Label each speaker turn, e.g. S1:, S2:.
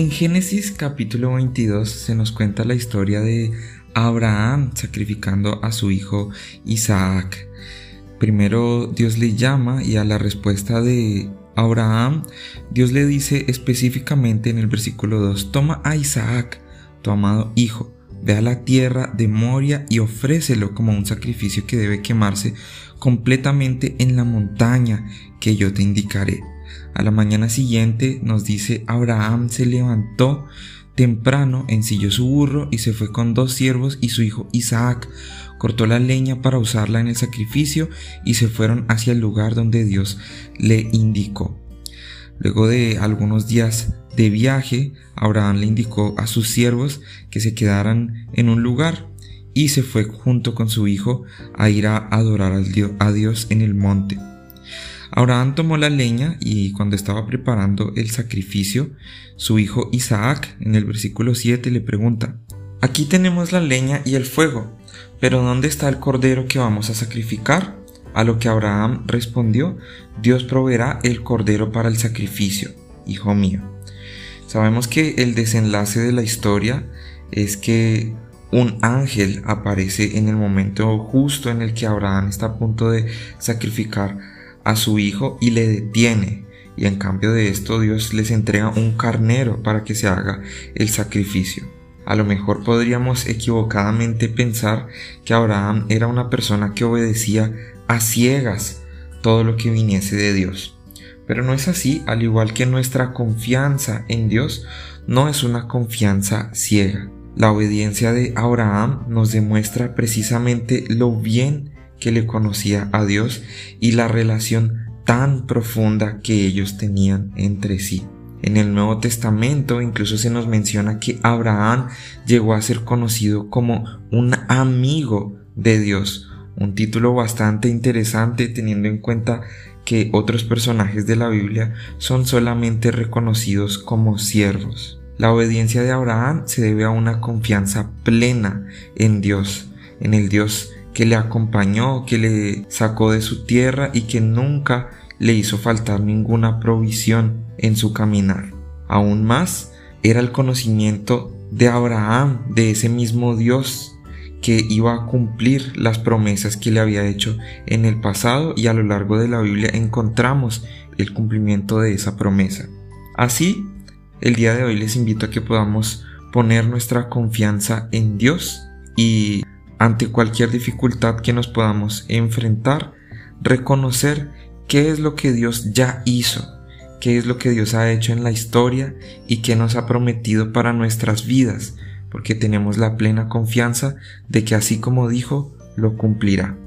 S1: En Génesis capítulo 22 se nos cuenta la historia de Abraham sacrificando a su hijo Isaac. Primero Dios le llama y a la respuesta de Abraham, Dios le dice específicamente en el versículo 2, toma a Isaac, tu amado hijo, ve a la tierra de Moria y ofrécelo como un sacrificio que debe quemarse completamente en la montaña que yo te indicaré. A la mañana siguiente nos dice Abraham se levantó temprano, ensilló su burro y se fue con dos siervos y su hijo Isaac, cortó la leña para usarla en el sacrificio y se fueron hacia el lugar donde Dios le indicó. Luego de algunos días de viaje, Abraham le indicó a sus siervos que se quedaran en un lugar y se fue junto con su hijo a ir a adorar a Dios en el monte. Abraham tomó la leña y cuando estaba preparando el sacrificio, su hijo Isaac en el versículo 7 le pregunta, Aquí tenemos la leña y el fuego, pero ¿dónde está el cordero que vamos a sacrificar? A lo que Abraham respondió, Dios proveerá el cordero para el sacrificio, hijo mío. Sabemos que el desenlace de la historia es que un ángel aparece en el momento justo en el que Abraham está a punto de sacrificar a su hijo y le detiene. Y en cambio de esto Dios les entrega un carnero para que se haga el sacrificio. A lo mejor podríamos equivocadamente pensar que Abraham era una persona que obedecía a ciegas todo lo que viniese de Dios. Pero no es así, al igual que nuestra confianza en Dios no es una confianza ciega. La obediencia de Abraham nos demuestra precisamente lo bien que le conocía a Dios y la relación tan profunda que ellos tenían entre sí. En el Nuevo Testamento incluso se nos menciona que Abraham llegó a ser conocido como un amigo de Dios, un título bastante interesante teniendo en cuenta que otros personajes de la Biblia son solamente reconocidos como siervos. La obediencia de Abraham se debe a una confianza plena en Dios, en el Dios que le acompañó, que le sacó de su tierra y que nunca le hizo faltar ninguna provisión en su caminar. Aún más, era el conocimiento de Abraham, de ese mismo Dios que iba a cumplir las promesas que le había hecho en el pasado y a lo largo de la Biblia encontramos el cumplimiento de esa promesa. Así, el día de hoy les invito a que podamos poner nuestra confianza en Dios y ante cualquier dificultad que nos podamos enfrentar, reconocer qué es lo que Dios ya hizo, qué es lo que Dios ha hecho en la historia y qué nos ha prometido para nuestras vidas, porque tenemos la plena confianza de que así como dijo, lo cumplirá.